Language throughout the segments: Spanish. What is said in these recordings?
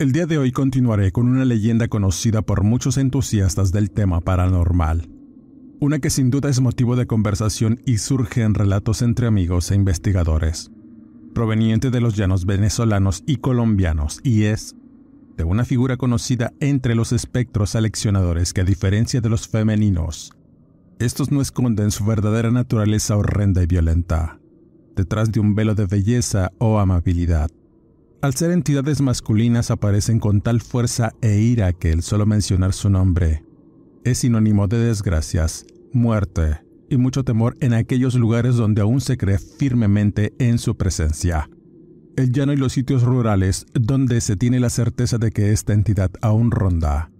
El día de hoy continuaré con una leyenda conocida por muchos entusiastas del tema paranormal. Una que sin duda es motivo de conversación y surge en relatos entre amigos e investigadores. Proveniente de los llanos venezolanos y colombianos y es de una figura conocida entre los espectros aleccionadores que a diferencia de los femeninos, estos no esconden su verdadera naturaleza horrenda y violenta, detrás de un velo de belleza o amabilidad. Al ser entidades masculinas aparecen con tal fuerza e ira que el solo mencionar su nombre es sinónimo de desgracias, muerte y mucho temor en aquellos lugares donde aún se cree firmemente en su presencia. El llano y los sitios rurales donde se tiene la certeza de que esta entidad aún ronda,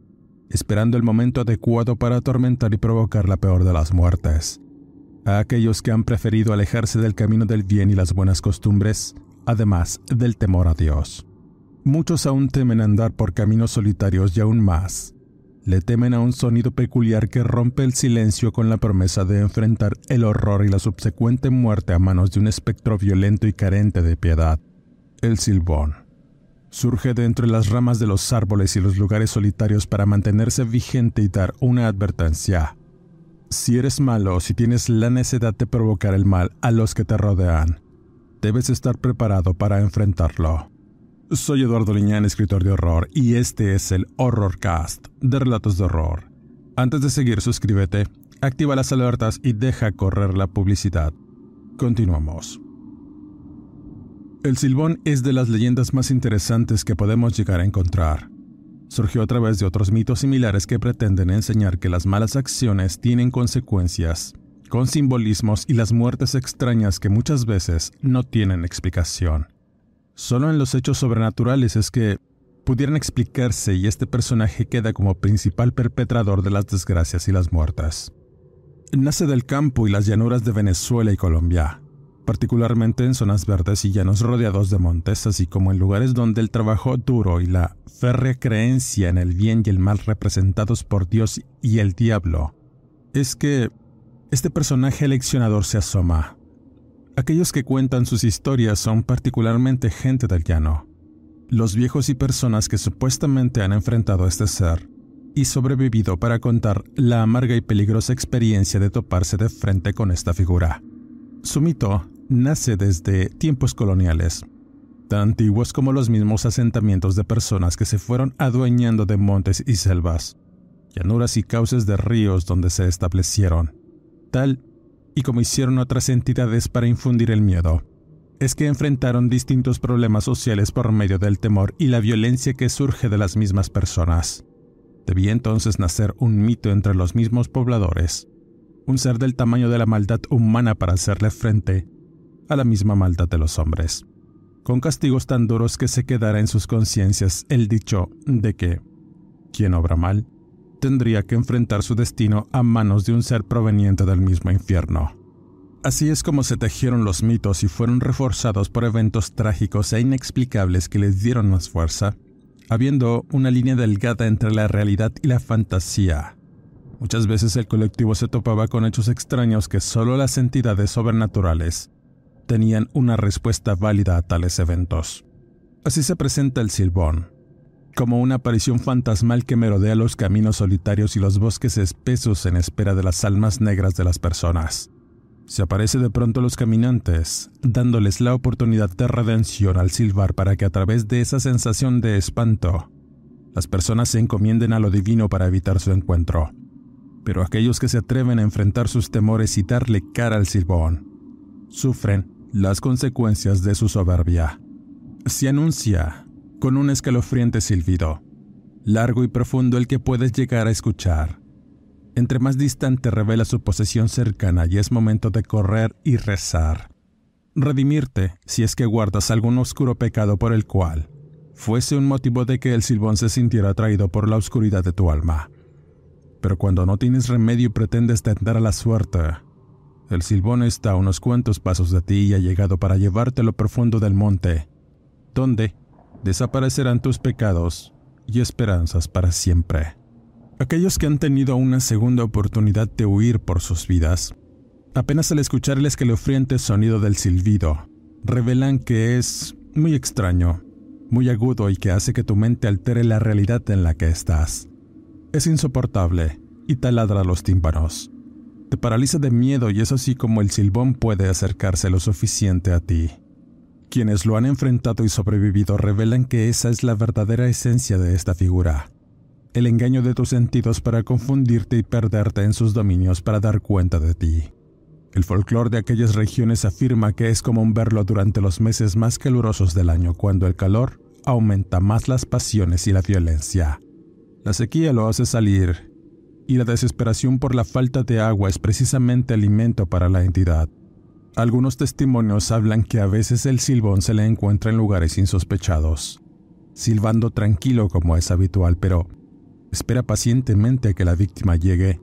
esperando el momento adecuado para atormentar y provocar la peor de las muertes. A aquellos que han preferido alejarse del camino del bien y las buenas costumbres, además del temor a Dios. Muchos aún temen andar por caminos solitarios y aún más. Le temen a un sonido peculiar que rompe el silencio con la promesa de enfrentar el horror y la subsecuente muerte a manos de un espectro violento y carente de piedad. El silbón. Surge de entre las ramas de los árboles y los lugares solitarios para mantenerse vigente y dar una advertencia. Si eres malo si tienes la necesidad de provocar el mal a los que te rodean, debes estar preparado para enfrentarlo. Soy Eduardo Liñán, escritor de horror, y este es el Horrorcast de Relatos de Horror. Antes de seguir, suscríbete, activa las alertas y deja correr la publicidad. Continuamos. El silbón es de las leyendas más interesantes que podemos llegar a encontrar. Surgió a través de otros mitos similares que pretenden enseñar que las malas acciones tienen consecuencias con simbolismos y las muertes extrañas que muchas veces no tienen explicación. Solo en los hechos sobrenaturales es que pudieran explicarse y este personaje queda como principal perpetrador de las desgracias y las muertes. Nace del campo y las llanuras de Venezuela y Colombia, particularmente en zonas verdes y llanos rodeados de montes, así como en lugares donde el trabajo duro y la férrea creencia en el bien y el mal representados por Dios y el diablo es que este personaje eleccionador se asoma. Aquellos que cuentan sus historias son particularmente gente del llano, los viejos y personas que supuestamente han enfrentado a este ser y sobrevivido para contar la amarga y peligrosa experiencia de toparse de frente con esta figura. Su mito nace desde tiempos coloniales, tan antiguos como los mismos asentamientos de personas que se fueron adueñando de montes y selvas, llanuras y cauces de ríos donde se establecieron tal y como hicieron otras entidades para infundir el miedo, es que enfrentaron distintos problemas sociales por medio del temor y la violencia que surge de las mismas personas. Debía entonces nacer un mito entre los mismos pobladores, un ser del tamaño de la maldad humana para hacerle frente a la misma maldad de los hombres, con castigos tan duros que se quedara en sus conciencias el dicho de que quien obra mal tendría que enfrentar su destino a manos de un ser proveniente del mismo infierno. Así es como se tejieron los mitos y fueron reforzados por eventos trágicos e inexplicables que les dieron más fuerza, habiendo una línea delgada entre la realidad y la fantasía. Muchas veces el colectivo se topaba con hechos extraños que solo las entidades sobrenaturales tenían una respuesta válida a tales eventos. Así se presenta el Silbón, como una aparición fantasmal que merodea los caminos solitarios y los bosques espesos en espera de las almas negras de las personas. Se aparece de pronto a los caminantes, dándoles la oportunidad de redención al silbar para que a través de esa sensación de espanto, las personas se encomienden a lo divino para evitar su encuentro. Pero aquellos que se atreven a enfrentar sus temores y darle cara al silbón, sufren las consecuencias de su soberbia. Se anuncia con un escalofriante silbido, largo y profundo el que puedes llegar a escuchar entre más distante revela su posesión cercana y es momento de correr y rezar. Redimirte si es que guardas algún oscuro pecado por el cual fuese un motivo de que el silbón se sintiera atraído por la oscuridad de tu alma. Pero cuando no tienes remedio y pretendes tentar a la suerte, el silbón está a unos cuantos pasos de ti y ha llegado para llevarte a lo profundo del monte, donde desaparecerán tus pecados y esperanzas para siempre. Aquellos que han tenido una segunda oportunidad de huir por sus vidas, apenas al escuchar el escalofriante sonido del silbido, revelan que es muy extraño, muy agudo y que hace que tu mente altere la realidad en la que estás. Es insoportable y taladra los tímpanos. Te paraliza de miedo y es así como el silbón puede acercarse lo suficiente a ti. Quienes lo han enfrentado y sobrevivido revelan que esa es la verdadera esencia de esta figura el engaño de tus sentidos para confundirte y perderte en sus dominios para dar cuenta de ti. El folclore de aquellas regiones afirma que es común verlo durante los meses más calurosos del año, cuando el calor aumenta más las pasiones y la violencia. La sequía lo hace salir, y la desesperación por la falta de agua es precisamente alimento para la entidad. Algunos testimonios hablan que a veces el silbón se le encuentra en lugares insospechados, silbando tranquilo como es habitual, pero espera pacientemente a que la víctima llegue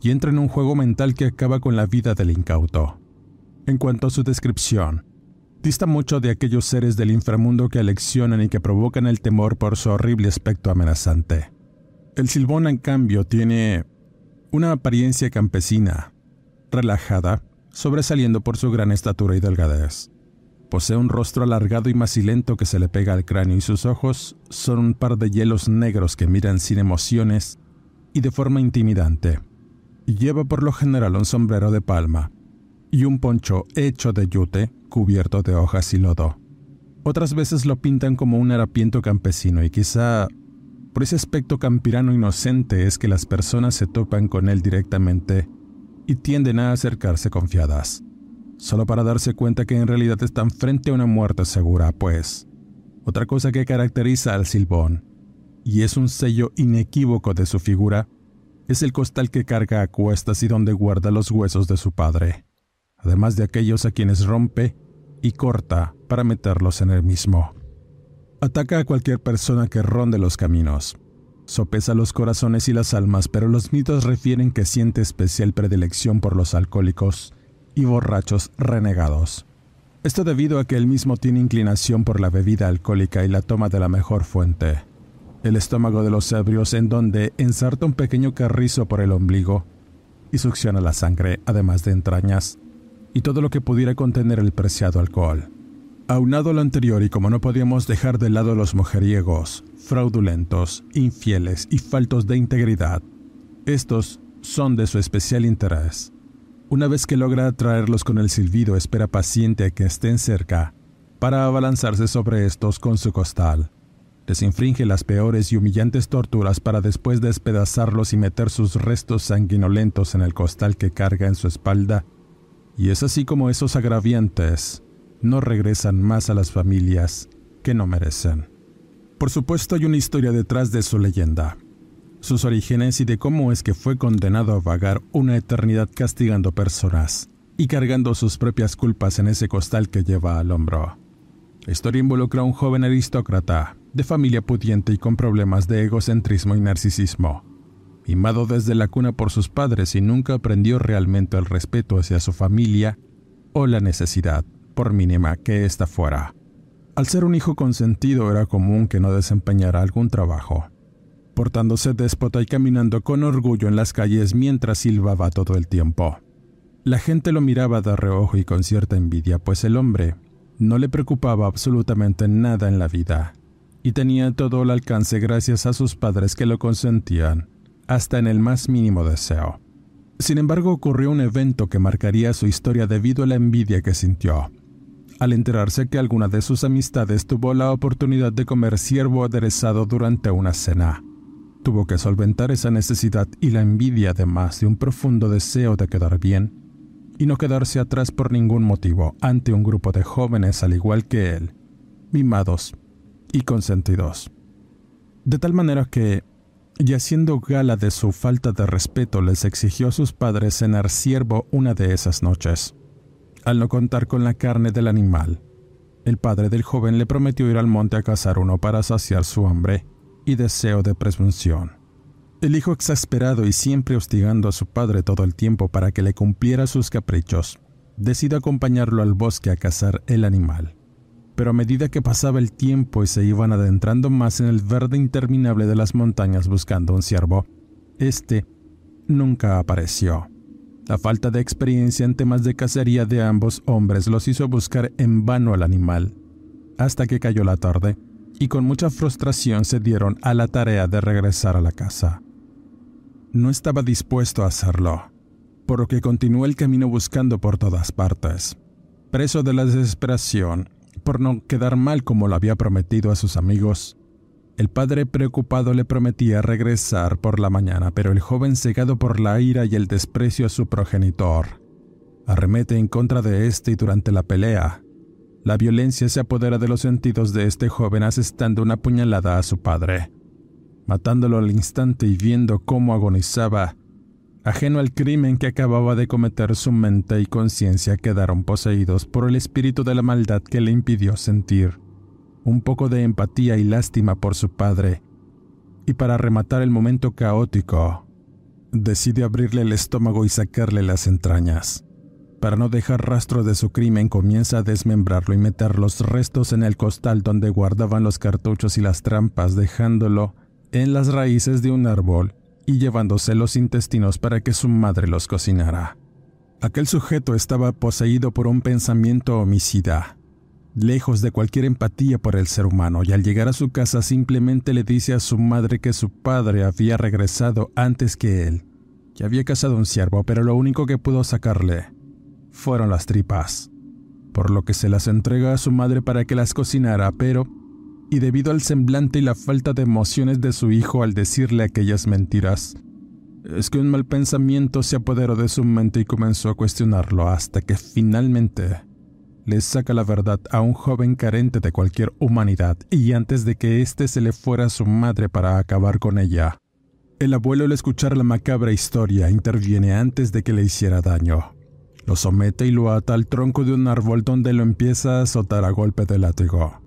y entra en un juego mental que acaba con la vida del incauto. En cuanto a su descripción, dista mucho de aquellos seres del inframundo que aleccionan y que provocan el temor por su horrible aspecto amenazante. El silbón, en cambio, tiene una apariencia campesina, relajada, sobresaliendo por su gran estatura y delgadez. Posee un rostro alargado y macilento que se le pega al cráneo y sus ojos son un par de hielos negros que miran sin emociones y de forma intimidante. Lleva por lo general un sombrero de palma y un poncho hecho de yute cubierto de hojas y lodo. Otras veces lo pintan como un harapiento campesino y quizá por ese aspecto campirano inocente es que las personas se topan con él directamente y tienden a acercarse confiadas solo para darse cuenta que en realidad están frente a una muerte segura, pues. Otra cosa que caracteriza al silbón, y es un sello inequívoco de su figura, es el costal que carga a cuestas y donde guarda los huesos de su padre, además de aquellos a quienes rompe y corta para meterlos en el mismo. Ataca a cualquier persona que ronde los caminos. Sopesa los corazones y las almas, pero los mitos refieren que siente especial predilección por los alcohólicos y borrachos renegados. Esto debido a que él mismo tiene inclinación por la bebida alcohólica y la toma de la mejor fuente, el estómago de los ebrios en donde ensarta un pequeño carrizo por el ombligo y succiona la sangre, además de entrañas, y todo lo que pudiera contener el preciado alcohol. Aunado a lo anterior y como no podíamos dejar de lado los mujeriegos, fraudulentos, infieles y faltos de integridad, estos son de su especial interés. Una vez que logra atraerlos con el silbido, espera paciente a que estén cerca para abalanzarse sobre estos con su costal. Les infringe las peores y humillantes torturas para después despedazarlos y meter sus restos sanguinolentos en el costal que carga en su espalda. Y es así como esos agraviantes no regresan más a las familias que no merecen. Por supuesto hay una historia detrás de su leyenda sus orígenes y de cómo es que fue condenado a vagar una eternidad castigando personas y cargando sus propias culpas en ese costal que lleva al hombro. La historia involucra a un joven aristócrata, de familia pudiente y con problemas de egocentrismo y narcisismo, mimado desde la cuna por sus padres y nunca aprendió realmente el respeto hacia su familia o la necesidad, por mínima que ésta fuera. Al ser un hijo consentido era común que no desempeñara algún trabajo, portándose déspota y caminando con orgullo en las calles mientras silbaba todo el tiempo. La gente lo miraba de reojo y con cierta envidia, pues el hombre no le preocupaba absolutamente nada en la vida, y tenía todo el alcance gracias a sus padres que lo consentían, hasta en el más mínimo deseo. Sin embargo, ocurrió un evento que marcaría su historia debido a la envidia que sintió. Al enterarse que alguna de sus amistades tuvo la oportunidad de comer ciervo aderezado durante una cena, tuvo que solventar esa necesidad y la envidia además de un profundo deseo de quedar bien y no quedarse atrás por ningún motivo ante un grupo de jóvenes al igual que él, mimados y consentidos. De tal manera que, y haciendo gala de su falta de respeto, les exigió a sus padres cenar ciervo una de esas noches. Al no contar con la carne del animal, el padre del joven le prometió ir al monte a cazar uno para saciar su hambre y deseo de presunción. El hijo exasperado y siempre hostigando a su padre todo el tiempo para que le cumpliera sus caprichos, decide acompañarlo al bosque a cazar el animal. Pero a medida que pasaba el tiempo y se iban adentrando más en el verde interminable de las montañas buscando un ciervo, este nunca apareció. La falta de experiencia en temas de cacería de ambos hombres los hizo buscar en vano al animal, hasta que cayó la tarde y con mucha frustración se dieron a la tarea de regresar a la casa no estaba dispuesto a hacerlo, por lo que continuó el camino buscando por todas partes. Preso de la desesperación, por no quedar mal como lo había prometido a sus amigos, el padre preocupado le prometía regresar por la mañana, pero el joven cegado por la ira y el desprecio a su progenitor, arremete en contra de éste y durante la pelea, la violencia se apodera de los sentidos de este joven asestando una puñalada a su padre matándolo al instante y viendo cómo agonizaba, ajeno al crimen que acababa de cometer, su mente y conciencia quedaron poseídos por el espíritu de la maldad que le impidió sentir un poco de empatía y lástima por su padre. Y para rematar el momento caótico, decide abrirle el estómago y sacarle las entrañas. Para no dejar rastro de su crimen, comienza a desmembrarlo y meter los restos en el costal donde guardaban los cartuchos y las trampas, dejándolo en las raíces de un árbol y llevándose los intestinos para que su madre los cocinara. Aquel sujeto estaba poseído por un pensamiento homicida, lejos de cualquier empatía por el ser humano, y al llegar a su casa simplemente le dice a su madre que su padre había regresado antes que él, que había cazado un ciervo, pero lo único que pudo sacarle fueron las tripas, por lo que se las entrega a su madre para que las cocinara, pero y debido al semblante y la falta de emociones de su hijo al decirle aquellas mentiras, es que un mal pensamiento se apoderó de su mente y comenzó a cuestionarlo hasta que finalmente le saca la verdad a un joven carente de cualquier humanidad y antes de que éste se le fuera a su madre para acabar con ella. El abuelo al escuchar la macabra historia interviene antes de que le hiciera daño. Lo somete y lo ata al tronco de un árbol donde lo empieza a azotar a golpe de látigo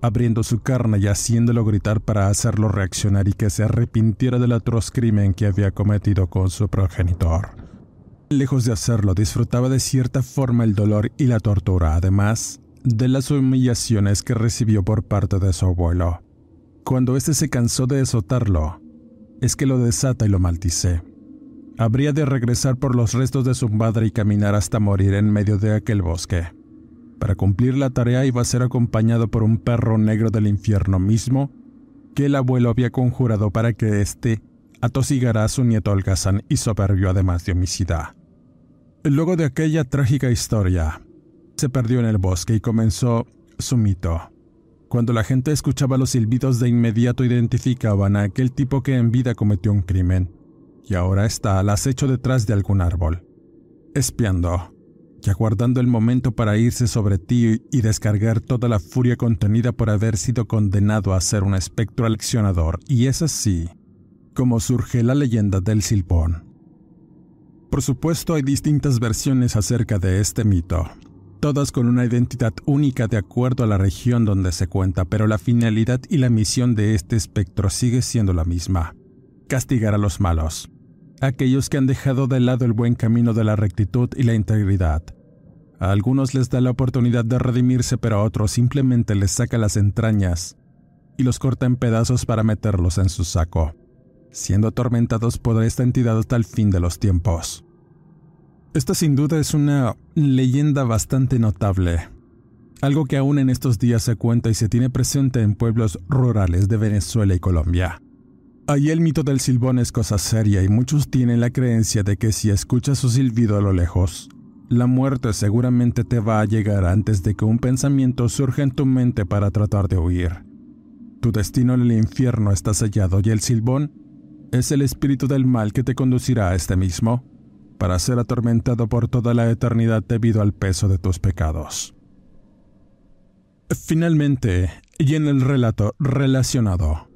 abriendo su carne y haciéndolo gritar para hacerlo reaccionar y que se arrepintiera del atroz crimen que había cometido con su progenitor. Lejos de hacerlo, disfrutaba de cierta forma el dolor y la tortura, además de las humillaciones que recibió por parte de su abuelo. Cuando éste se cansó de azotarlo, es que lo desata y lo maldice. Habría de regresar por los restos de su madre y caminar hasta morir en medio de aquel bosque. Para cumplir la tarea iba a ser acompañado por un perro negro del infierno mismo que el abuelo había conjurado para que éste atosigara a su nieto holgazán y soberbio además de homicida. Luego de aquella trágica historia, se perdió en el bosque y comenzó su mito. Cuando la gente escuchaba los silbidos de inmediato identificaban a aquel tipo que en vida cometió un crimen y ahora está al acecho detrás de algún árbol, espiando y aguardando el momento para irse sobre ti y descargar toda la furia contenida por haber sido condenado a ser un espectro aleccionador, y es así como surge la leyenda del silbón. Por supuesto hay distintas versiones acerca de este mito, todas con una identidad única de acuerdo a la región donde se cuenta, pero la finalidad y la misión de este espectro sigue siendo la misma, castigar a los malos aquellos que han dejado de lado el buen camino de la rectitud y la integridad. A algunos les da la oportunidad de redimirse, pero a otros simplemente les saca las entrañas y los corta en pedazos para meterlos en su saco, siendo atormentados por esta entidad hasta el fin de los tiempos. Esta sin duda es una leyenda bastante notable, algo que aún en estos días se cuenta y se tiene presente en pueblos rurales de Venezuela y Colombia Ahí el mito del silbón es cosa seria y muchos tienen la creencia de que si escuchas su silbido a lo lejos, la muerte seguramente te va a llegar antes de que un pensamiento surja en tu mente para tratar de huir. Tu destino en el infierno está sellado y el silbón es el espíritu del mal que te conducirá a este mismo, para ser atormentado por toda la eternidad debido al peso de tus pecados. Finalmente, y en el relato relacionado,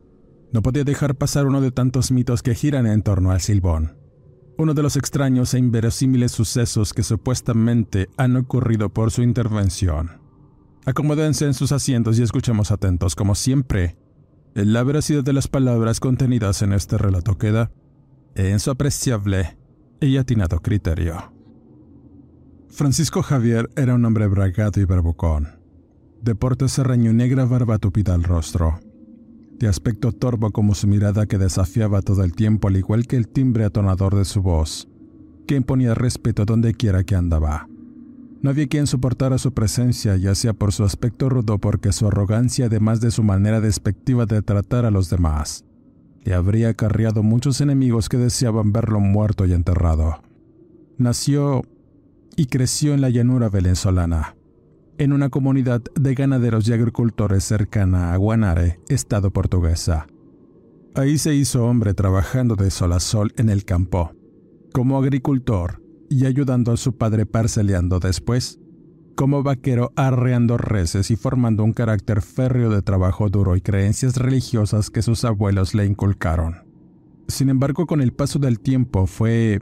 no podía dejar pasar uno de tantos mitos que giran en torno al silbón. Uno de los extraños e inverosímiles sucesos que supuestamente han ocurrido por su intervención. Acomódense en sus asientos y escuchemos atentos, como siempre. La veracidad de las palabras contenidas en este relato queda en su apreciable y atinado criterio. Francisco Javier era un hombre bragado y barbucón, de porte serraño negra barba tupida al rostro de aspecto torvo como su mirada que desafiaba todo el tiempo, al igual que el timbre atonador de su voz, que imponía respeto donde quiera que andaba. No había quien soportara su presencia, ya sea por su aspecto rudo porque su arrogancia, además de su manera despectiva de tratar a los demás, le habría acarreado muchos enemigos que deseaban verlo muerto y enterrado. Nació y creció en la llanura venezolana, en una comunidad de ganaderos y agricultores cercana a Guanare, estado portuguesa. Ahí se hizo hombre trabajando de sol a sol en el campo, como agricultor y ayudando a su padre parceleando después, como vaquero arreando reses y formando un carácter férreo de trabajo duro y creencias religiosas que sus abuelos le inculcaron. Sin embargo, con el paso del tiempo fue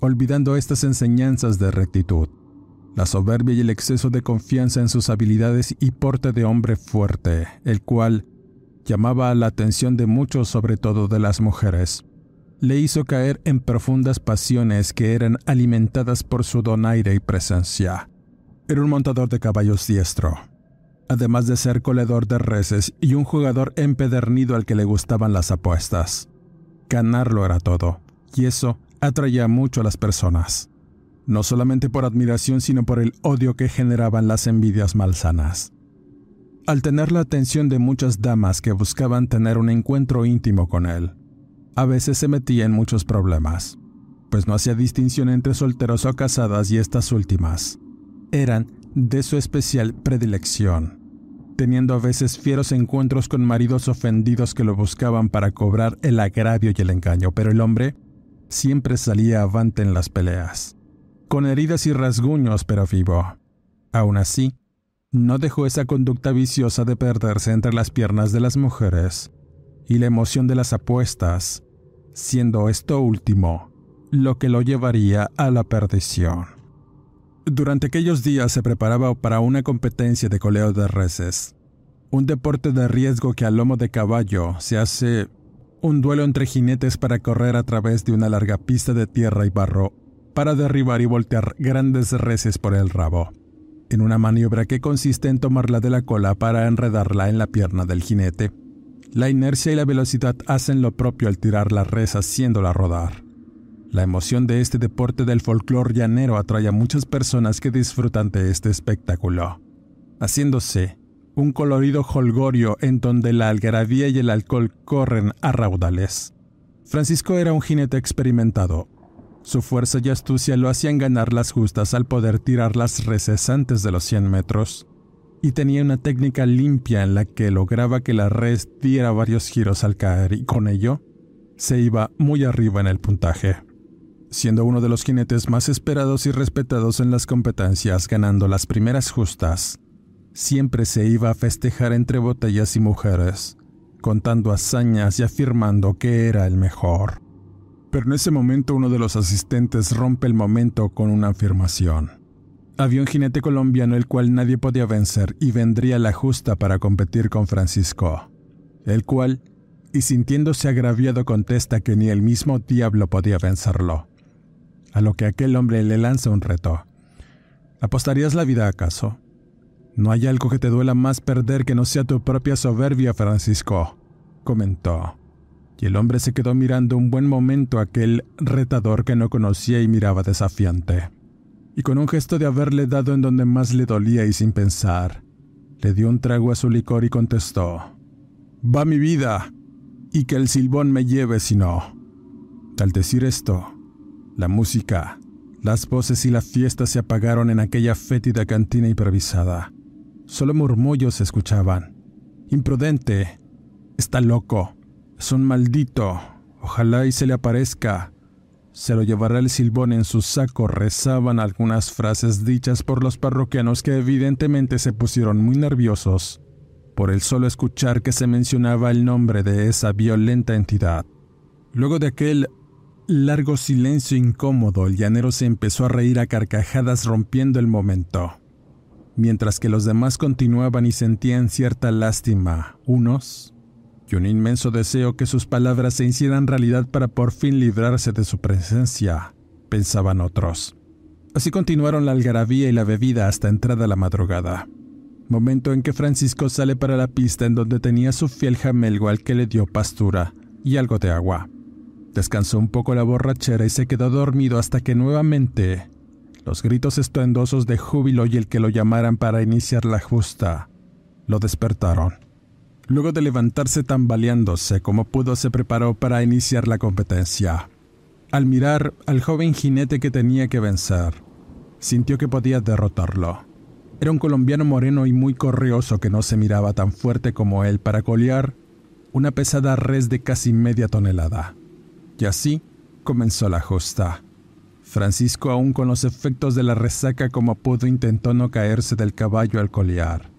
olvidando estas enseñanzas de rectitud la soberbia y el exceso de confianza en sus habilidades y porte de hombre fuerte, el cual llamaba la atención de muchos, sobre todo de las mujeres. Le hizo caer en profundas pasiones que eran alimentadas por su donaire y presencia. Era un montador de caballos diestro, además de ser coledor de reses y un jugador empedernido al que le gustaban las apuestas. Ganarlo era todo, y eso atraía mucho a las personas no solamente por admiración, sino por el odio que generaban las envidias malsanas. Al tener la atención de muchas damas que buscaban tener un encuentro íntimo con él, a veces se metía en muchos problemas, pues no hacía distinción entre solteros o casadas y estas últimas. Eran de su especial predilección, teniendo a veces fieros encuentros con maridos ofendidos que lo buscaban para cobrar el agravio y el engaño, pero el hombre siempre salía avante en las peleas con heridas y rasguños pero vivo. Aún así, no dejó esa conducta viciosa de perderse entre las piernas de las mujeres y la emoción de las apuestas, siendo esto último lo que lo llevaría a la perdición. Durante aquellos días se preparaba para una competencia de coleo de reses, un deporte de riesgo que al lomo de caballo se hace un duelo entre jinetes para correr a través de una larga pista de tierra y barro para derribar y voltear grandes reses por el rabo, en una maniobra que consiste en tomarla de la cola para enredarla en la pierna del jinete. La inercia y la velocidad hacen lo propio al tirar la res haciéndola rodar. La emoción de este deporte del folclore llanero atrae a muchas personas que disfrutan de este espectáculo, haciéndose un colorido holgorio en donde la algarabía y el alcohol corren a raudales. Francisco era un jinete experimentado, su fuerza y astucia lo hacían ganar las justas al poder tirar las reses antes de los 100 metros, y tenía una técnica limpia en la que lograba que la res diera varios giros al caer y con ello se iba muy arriba en el puntaje, siendo uno de los jinetes más esperados y respetados en las competencias ganando las primeras justas. Siempre se iba a festejar entre botellas y mujeres, contando hazañas y afirmando que era el mejor. Pero en ese momento uno de los asistentes rompe el momento con una afirmación. Había un jinete colombiano el cual nadie podía vencer y vendría la justa para competir con Francisco, el cual, y sintiéndose agraviado, contesta que ni el mismo diablo podía vencerlo. A lo que aquel hombre le lanza un reto. ¿Apostarías la vida acaso? No hay algo que te duela más perder que no sea tu propia soberbia, Francisco, comentó y el hombre se quedó mirando un buen momento a aquel retador que no conocía y miraba desafiante. Y con un gesto de haberle dado en donde más le dolía y sin pensar, le dio un trago a su licor y contestó, Va mi vida. y que el silbón me lleve si no. Al decir esto, la música, las voces y la fiesta se apagaron en aquella fétida cantina improvisada. Solo murmullos se escuchaban. Imprudente. Está loco. Es un maldito. Ojalá y se le aparezca. Se lo llevará el silbón en su saco, rezaban algunas frases dichas por los parroquianos que evidentemente se pusieron muy nerviosos por el solo escuchar que se mencionaba el nombre de esa violenta entidad. Luego de aquel largo silencio incómodo, el llanero se empezó a reír a carcajadas rompiendo el momento, mientras que los demás continuaban y sentían cierta lástima, unos y un inmenso deseo que sus palabras se hicieran realidad para por fin librarse de su presencia, pensaban otros. Así continuaron la algarabía y la bebida hasta entrada la madrugada, momento en que Francisco sale para la pista en donde tenía su fiel jamelgo al que le dio pastura y algo de agua. Descansó un poco la borrachera y se quedó dormido hasta que nuevamente los gritos estruendosos de júbilo y el que lo llamaran para iniciar la justa lo despertaron. Luego de levantarse tambaleándose como pudo, se preparó para iniciar la competencia. Al mirar al joven jinete que tenía que vencer, sintió que podía derrotarlo. Era un colombiano moreno y muy corrioso que no se miraba tan fuerte como él para colear una pesada res de casi media tonelada. Y así comenzó la justa. Francisco, aún con los efectos de la resaca como pudo, intentó no caerse del caballo al colear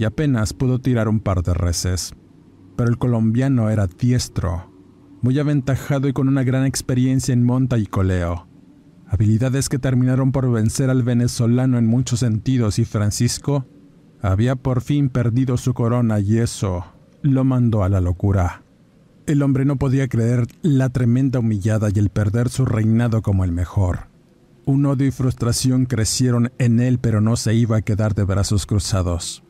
y apenas pudo tirar un par de reses. Pero el colombiano era diestro, muy aventajado y con una gran experiencia en monta y coleo. Habilidades que terminaron por vencer al venezolano en muchos sentidos y Francisco había por fin perdido su corona y eso lo mandó a la locura. El hombre no podía creer la tremenda humillada y el perder su reinado como el mejor. Un odio y frustración crecieron en él, pero no se iba a quedar de brazos cruzados.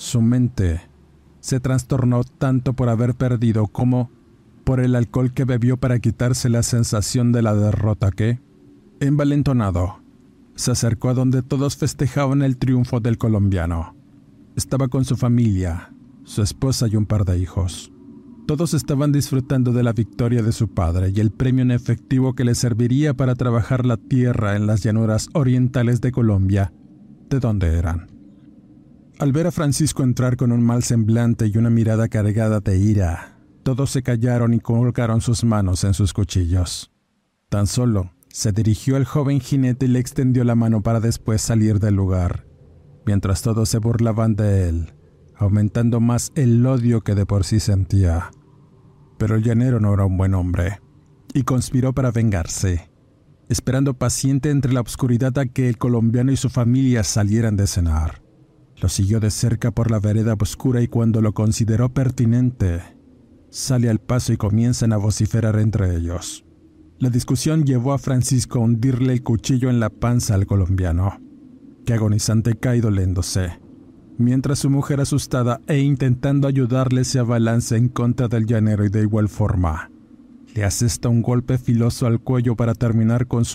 Su mente se trastornó tanto por haber perdido como por el alcohol que bebió para quitarse la sensación de la derrota que, envalentonado, se acercó a donde todos festejaban el triunfo del colombiano. Estaba con su familia, su esposa y un par de hijos. Todos estaban disfrutando de la victoria de su padre y el premio en efectivo que le serviría para trabajar la tierra en las llanuras orientales de Colombia, de donde eran. Al ver a Francisco entrar con un mal semblante y una mirada cargada de ira, todos se callaron y colocaron sus manos en sus cuchillos. Tan solo se dirigió al joven jinete y le extendió la mano para después salir del lugar, mientras todos se burlaban de él, aumentando más el odio que de por sí sentía. Pero el llanero no era un buen hombre, y conspiró para vengarse, esperando paciente entre la oscuridad a que el colombiano y su familia salieran de cenar. Lo siguió de cerca por la vereda oscura y cuando lo consideró pertinente, sale al paso y comienzan a vociferar entre ellos. La discusión llevó a Francisco a hundirle el cuchillo en la panza al colombiano, que agonizante cae doléndose, mientras su mujer asustada e intentando ayudarle se abalanza en contra del llanero y de igual forma. Le asesta un golpe filoso al cuello para terminar con su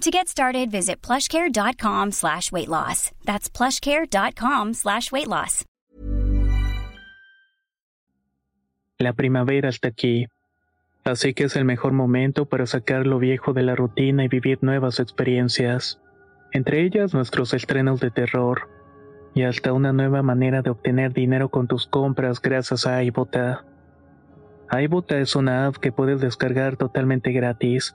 To get started, visit plushcare.com slash weight loss. That's plushcare.com slash weight loss. La primavera está aquí. Así que es el mejor momento para sacar lo viejo de la rutina y vivir nuevas experiencias. Entre ellas nuestros estrenos de terror y hasta una nueva manera de obtener dinero con tus compras gracias a iBota. iBota es una app que puedes descargar totalmente gratis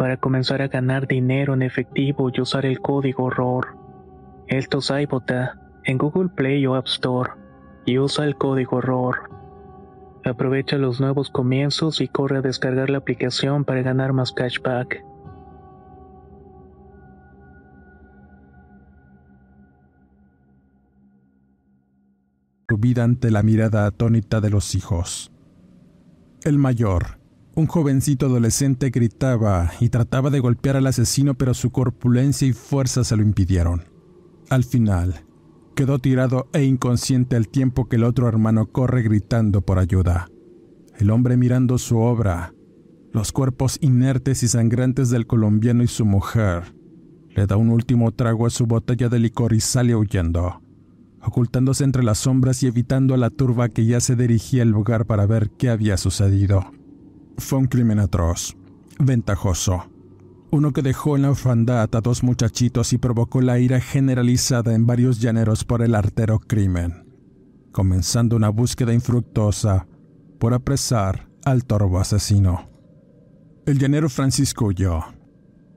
para comenzar a ganar dinero en efectivo y usar el código ROR. Esto es iBota en Google Play o App Store y usa el código ROR. Aprovecha los nuevos comienzos y corre a descargar la aplicación para ganar más cashback. Vida ante la mirada atónita de los hijos. El mayor, un jovencito adolescente, gritaba y trataba de golpear al asesino, pero su corpulencia y fuerza se lo impidieron. Al final, quedó tirado e inconsciente al tiempo que el otro hermano corre gritando por ayuda. El hombre mirando su obra, los cuerpos inertes y sangrantes del colombiano y su mujer, le da un último trago a su botella de licor y sale huyendo, ocultándose entre las sombras y evitando a la turba que ya se dirigía al lugar para ver qué había sucedido. Fue un crimen atroz, ventajoso, uno que dejó en la orfandad a dos muchachitos y provocó la ira generalizada en varios llaneros por el artero crimen, comenzando una búsqueda infructuosa por apresar al torbo asesino. El llanero Francisco huyó.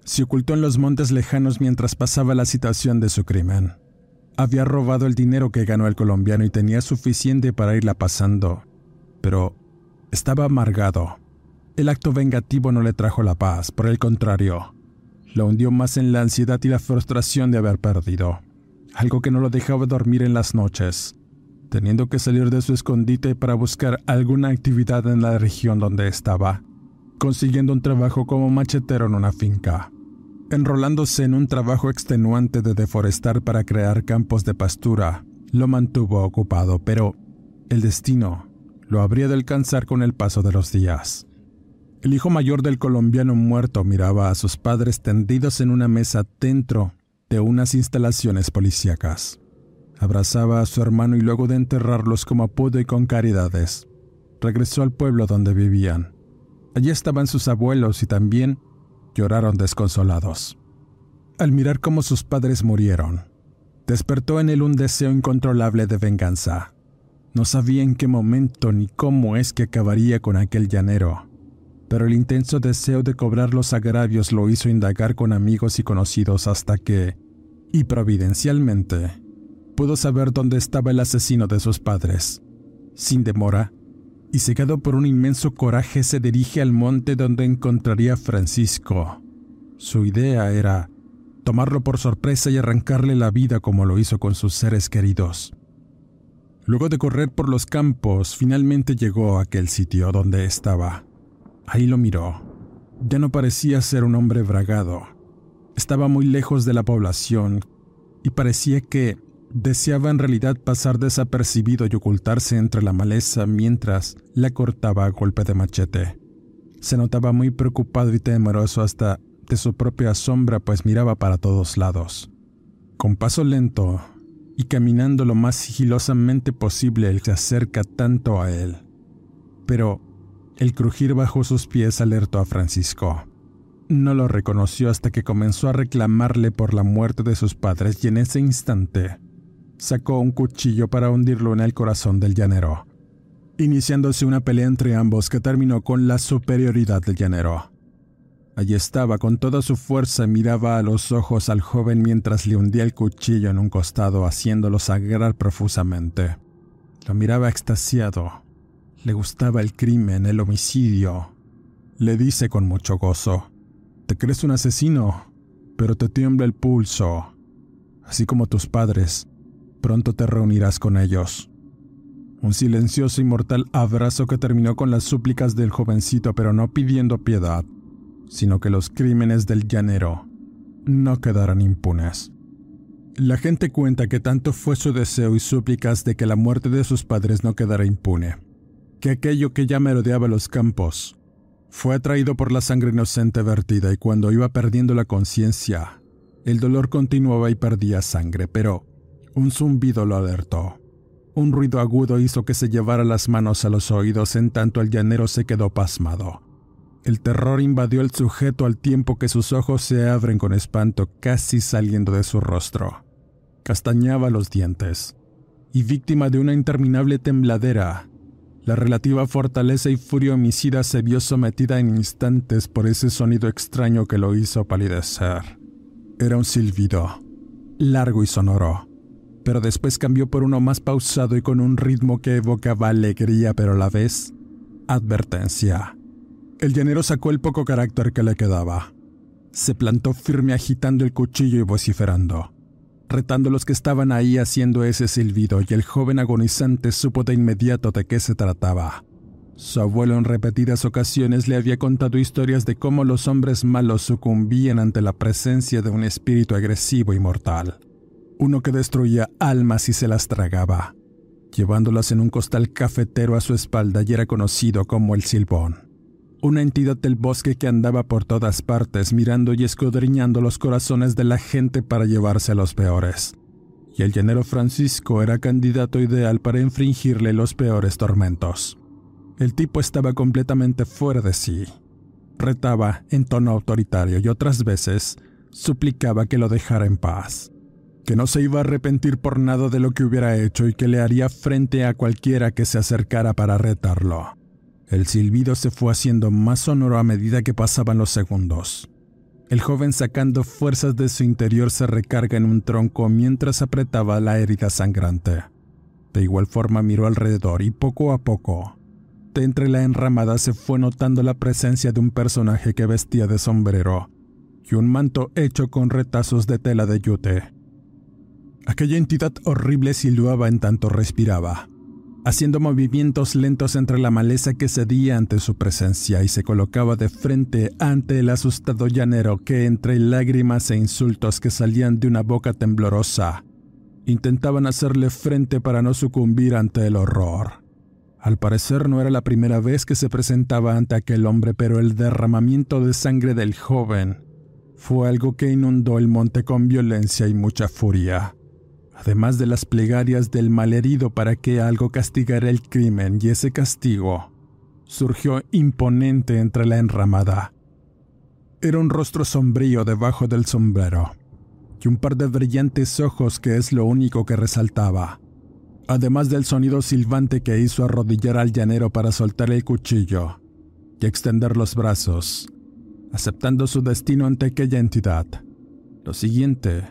Se ocultó en los montes lejanos mientras pasaba la situación de su crimen. Había robado el dinero que ganó el colombiano y tenía suficiente para irla pasando, pero estaba amargado el acto vengativo no le trajo la paz, por el contrario, lo hundió más en la ansiedad y la frustración de haber perdido, algo que no lo dejaba dormir en las noches, teniendo que salir de su escondite para buscar alguna actividad en la región donde estaba, consiguiendo un trabajo como machetero en una finca, enrolándose en un trabajo extenuante de deforestar para crear campos de pastura, lo mantuvo ocupado, pero el destino lo habría de alcanzar con el paso de los días. El hijo mayor del colombiano muerto miraba a sus padres tendidos en una mesa dentro de unas instalaciones policíacas. Abrazaba a su hermano y luego de enterrarlos como pudo y con caridades, regresó al pueblo donde vivían. Allí estaban sus abuelos y también lloraron desconsolados. Al mirar cómo sus padres murieron, despertó en él un deseo incontrolable de venganza. No sabía en qué momento ni cómo es que acabaría con aquel llanero pero el intenso deseo de cobrar los agravios lo hizo indagar con amigos y conocidos hasta que, y providencialmente, pudo saber dónde estaba el asesino de sus padres. Sin demora, y cegado por un inmenso coraje, se dirige al monte donde encontraría a Francisco. Su idea era tomarlo por sorpresa y arrancarle la vida como lo hizo con sus seres queridos. Luego de correr por los campos, finalmente llegó a aquel sitio donde estaba. Ahí lo miró. Ya no parecía ser un hombre bragado. Estaba muy lejos de la población y parecía que deseaba en realidad pasar desapercibido y ocultarse entre la maleza mientras la cortaba a golpe de machete. Se notaba muy preocupado y temeroso hasta de su propia sombra, pues miraba para todos lados. Con paso lento y caminando lo más sigilosamente posible, él se acerca tanto a él. Pero el crujir bajo sus pies alertó a Francisco. no lo reconoció hasta que comenzó a reclamarle por la muerte de sus padres y en ese instante sacó un cuchillo para hundirlo en el corazón del llanero, iniciándose una pelea entre ambos que terminó con la superioridad del llanero. Allí estaba con toda su fuerza miraba a los ojos al joven mientras le hundía el cuchillo en un costado haciéndolo sagrar profusamente. Lo miraba extasiado. Le gustaba el crimen, el homicidio. Le dice con mucho gozo, Te crees un asesino, pero te tiembla el pulso. Así como tus padres, pronto te reunirás con ellos. Un silencioso y mortal abrazo que terminó con las súplicas del jovencito, pero no pidiendo piedad, sino que los crímenes del llanero no quedaran impunes. La gente cuenta que tanto fue su deseo y súplicas de que la muerte de sus padres no quedara impune, que aquello que ya merodeaba los campos fue atraído por la sangre inocente vertida y cuando iba perdiendo la conciencia, el dolor continuaba y perdía sangre, pero un zumbido lo alertó. Un ruido agudo hizo que se llevara las manos a los oídos en tanto el llanero se quedó pasmado. El terror invadió al sujeto al tiempo que sus ojos se abren con espanto casi saliendo de su rostro. Castañaba los dientes, y víctima de una interminable tembladera, la relativa fortaleza y furia homicida se vio sometida en instantes por ese sonido extraño que lo hizo palidecer. Era un silbido, largo y sonoro, pero después cambió por uno más pausado y con un ritmo que evocaba alegría pero a la vez advertencia. El llanero sacó el poco carácter que le quedaba. Se plantó firme agitando el cuchillo y vociferando, retando a los que estaban ahí haciendo ese silbido, y el joven agonizante supo de inmediato de qué se trataba. Su abuelo en repetidas ocasiones le había contado historias de cómo los hombres malos sucumbían ante la presencia de un espíritu agresivo y mortal, uno que destruía almas y se las tragaba, llevándolas en un costal cafetero a su espalda y era conocido como el silbón una entidad del bosque que andaba por todas partes mirando y escudriñando los corazones de la gente para llevarse a los peores. Y el llanero Francisco era candidato ideal para infringirle los peores tormentos. El tipo estaba completamente fuera de sí. Retaba en tono autoritario y otras veces suplicaba que lo dejara en paz, que no se iba a arrepentir por nada de lo que hubiera hecho y que le haría frente a cualquiera que se acercara para retarlo. El silbido se fue haciendo más sonoro a medida que pasaban los segundos. El joven sacando fuerzas de su interior se recarga en un tronco mientras apretaba la herida sangrante. De igual forma miró alrededor y poco a poco, de entre la enramada se fue notando la presencia de un personaje que vestía de sombrero y un manto hecho con retazos de tela de yute. Aquella entidad horrible silbaba en tanto respiraba haciendo movimientos lentos entre la maleza que cedía ante su presencia y se colocaba de frente ante el asustado llanero que entre lágrimas e insultos que salían de una boca temblorosa, intentaban hacerle frente para no sucumbir ante el horror. Al parecer no era la primera vez que se presentaba ante aquel hombre, pero el derramamiento de sangre del joven fue algo que inundó el monte con violencia y mucha furia además de las plegarias del malherido para que algo castigara el crimen y ese castigo surgió imponente entre la enramada. Era un rostro sombrío debajo del sombrero y un par de brillantes ojos que es lo único que resaltaba, además del sonido silbante que hizo arrodillar al llanero para soltar el cuchillo y extender los brazos, aceptando su destino ante aquella entidad. Lo siguiente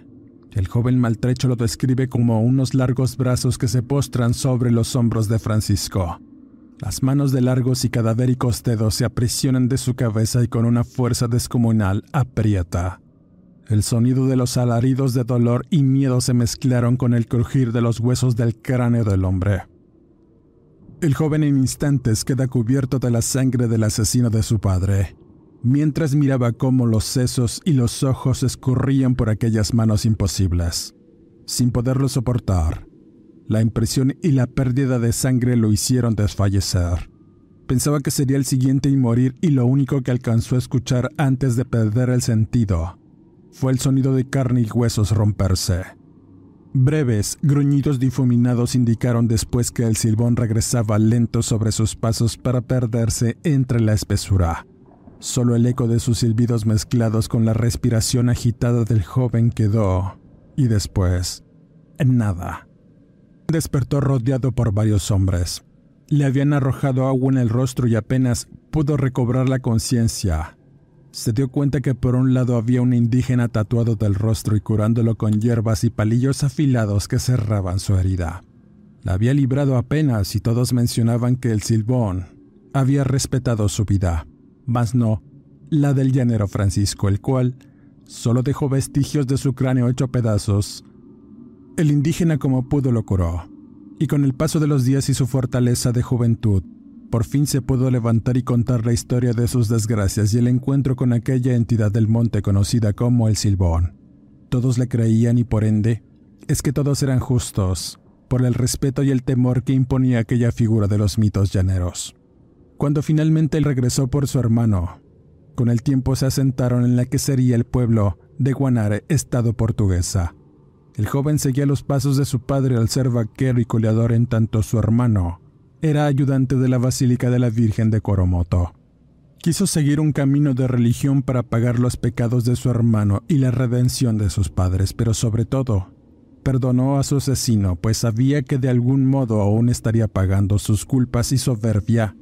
el joven maltrecho lo describe como unos largos brazos que se postran sobre los hombros de Francisco. Las manos de largos y cadavéricos dedos se aprisionan de su cabeza y con una fuerza descomunal aprieta. El sonido de los alaridos de dolor y miedo se mezclaron con el crujir de los huesos del cráneo del hombre. El joven en instantes queda cubierto de la sangre del asesino de su padre mientras miraba cómo los sesos y los ojos escurrían por aquellas manos imposibles. Sin poderlo soportar, la impresión y la pérdida de sangre lo hicieron desfallecer. Pensaba que sería el siguiente en morir y lo único que alcanzó a escuchar antes de perder el sentido fue el sonido de carne y huesos romperse. Breves gruñidos difuminados indicaron después que el silbón regresaba lento sobre sus pasos para perderse entre la espesura Solo el eco de sus silbidos mezclados con la respiración agitada del joven quedó, y después, nada. Despertó rodeado por varios hombres. Le habían arrojado agua en el rostro y apenas pudo recobrar la conciencia. Se dio cuenta que por un lado había un indígena tatuado del rostro y curándolo con hierbas y palillos afilados que cerraban su herida. La había librado apenas y todos mencionaban que el silbón había respetado su vida mas no la del llanero Francisco, el cual solo dejó vestigios de su cráneo hecho pedazos. El indígena como pudo lo curó, y con el paso de los días y su fortaleza de juventud, por fin se pudo levantar y contar la historia de sus desgracias y el encuentro con aquella entidad del monte conocida como el Silbón. Todos le creían y por ende, es que todos eran justos, por el respeto y el temor que imponía aquella figura de los mitos llaneros. Cuando finalmente él regresó por su hermano, con el tiempo se asentaron en la que sería el pueblo de Guanare, estado portuguesa. El joven seguía los pasos de su padre al ser vaquero y coleador en tanto su hermano era ayudante de la Basílica de la Virgen de Coromoto. Quiso seguir un camino de religión para pagar los pecados de su hermano y la redención de sus padres, pero sobre todo, perdonó a su asesino, pues sabía que de algún modo aún estaría pagando sus culpas y soberbia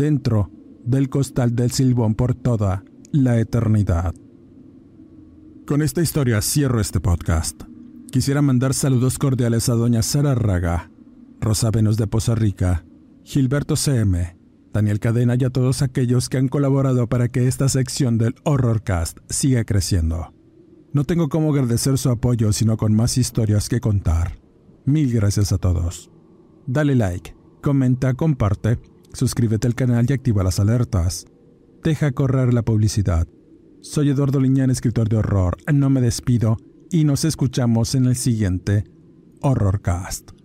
dentro del costal del Silbón por toda la eternidad. Con esta historia cierro este podcast. Quisiera mandar saludos cordiales a doña Sara Raga, Rosa Venus de Poza Rica, Gilberto CM, Daniel Cadena y a todos aquellos que han colaborado para que esta sección del Horrorcast siga creciendo. No tengo cómo agradecer su apoyo sino con más historias que contar. Mil gracias a todos. Dale like, comenta, comparte Suscríbete al canal y activa las alertas. Deja correr la publicidad. Soy Eduardo Liñán, escritor de horror. No me despido y nos escuchamos en el siguiente Horrorcast.